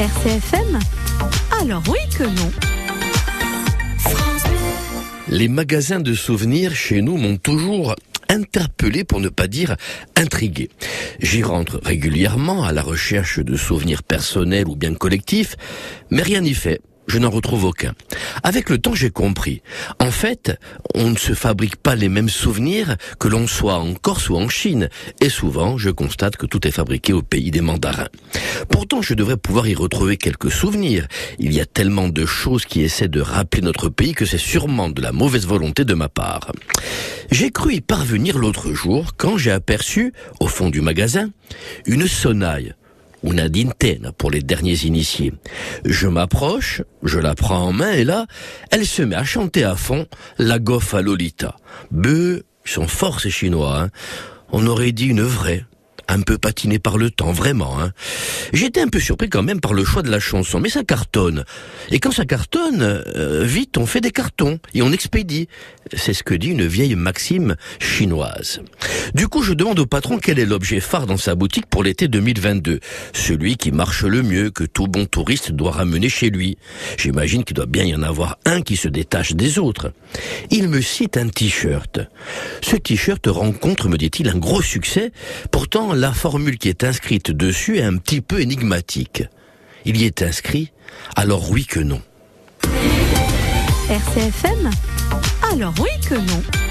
RCFM Alors oui que non. Les magasins de souvenirs chez nous m'ont toujours interpellé pour ne pas dire intrigué. J'y rentre régulièrement à la recherche de souvenirs personnels ou bien collectifs, mais rien n'y fait je n'en retrouve aucun. Avec le temps, j'ai compris. En fait, on ne se fabrique pas les mêmes souvenirs que l'on soit en Corse ou en Chine. Et souvent, je constate que tout est fabriqué au pays des mandarins. Pourtant, je devrais pouvoir y retrouver quelques souvenirs. Il y a tellement de choses qui essaient de rappeler notre pays que c'est sûrement de la mauvaise volonté de ma part. J'ai cru y parvenir l'autre jour quand j'ai aperçu, au fond du magasin, une una dintena pour les derniers initiés. Je m'approche, je la prends en main et là, elle se met à chanter à fond la goffa Lolita. Beuh, ils sont forts ces Chinois. Hein. On aurait dit une vraie un peu patiné par le temps, vraiment. Hein. J'étais un peu surpris quand même par le choix de la chanson, mais ça cartonne. Et quand ça cartonne, euh, vite on fait des cartons et on expédie. C'est ce que dit une vieille maxime chinoise. Du coup, je demande au patron quel est l'objet phare dans sa boutique pour l'été 2022. Celui qui marche le mieux, que tout bon touriste doit ramener chez lui. J'imagine qu'il doit bien y en avoir un qui se détache des autres. Il me cite un t-shirt. Ce t-shirt rencontre, me dit-il, un gros succès. Pourtant, la formule qui est inscrite dessus est un petit peu énigmatique. Il y est inscrit Alors oui que non. RCFM Alors oui que non.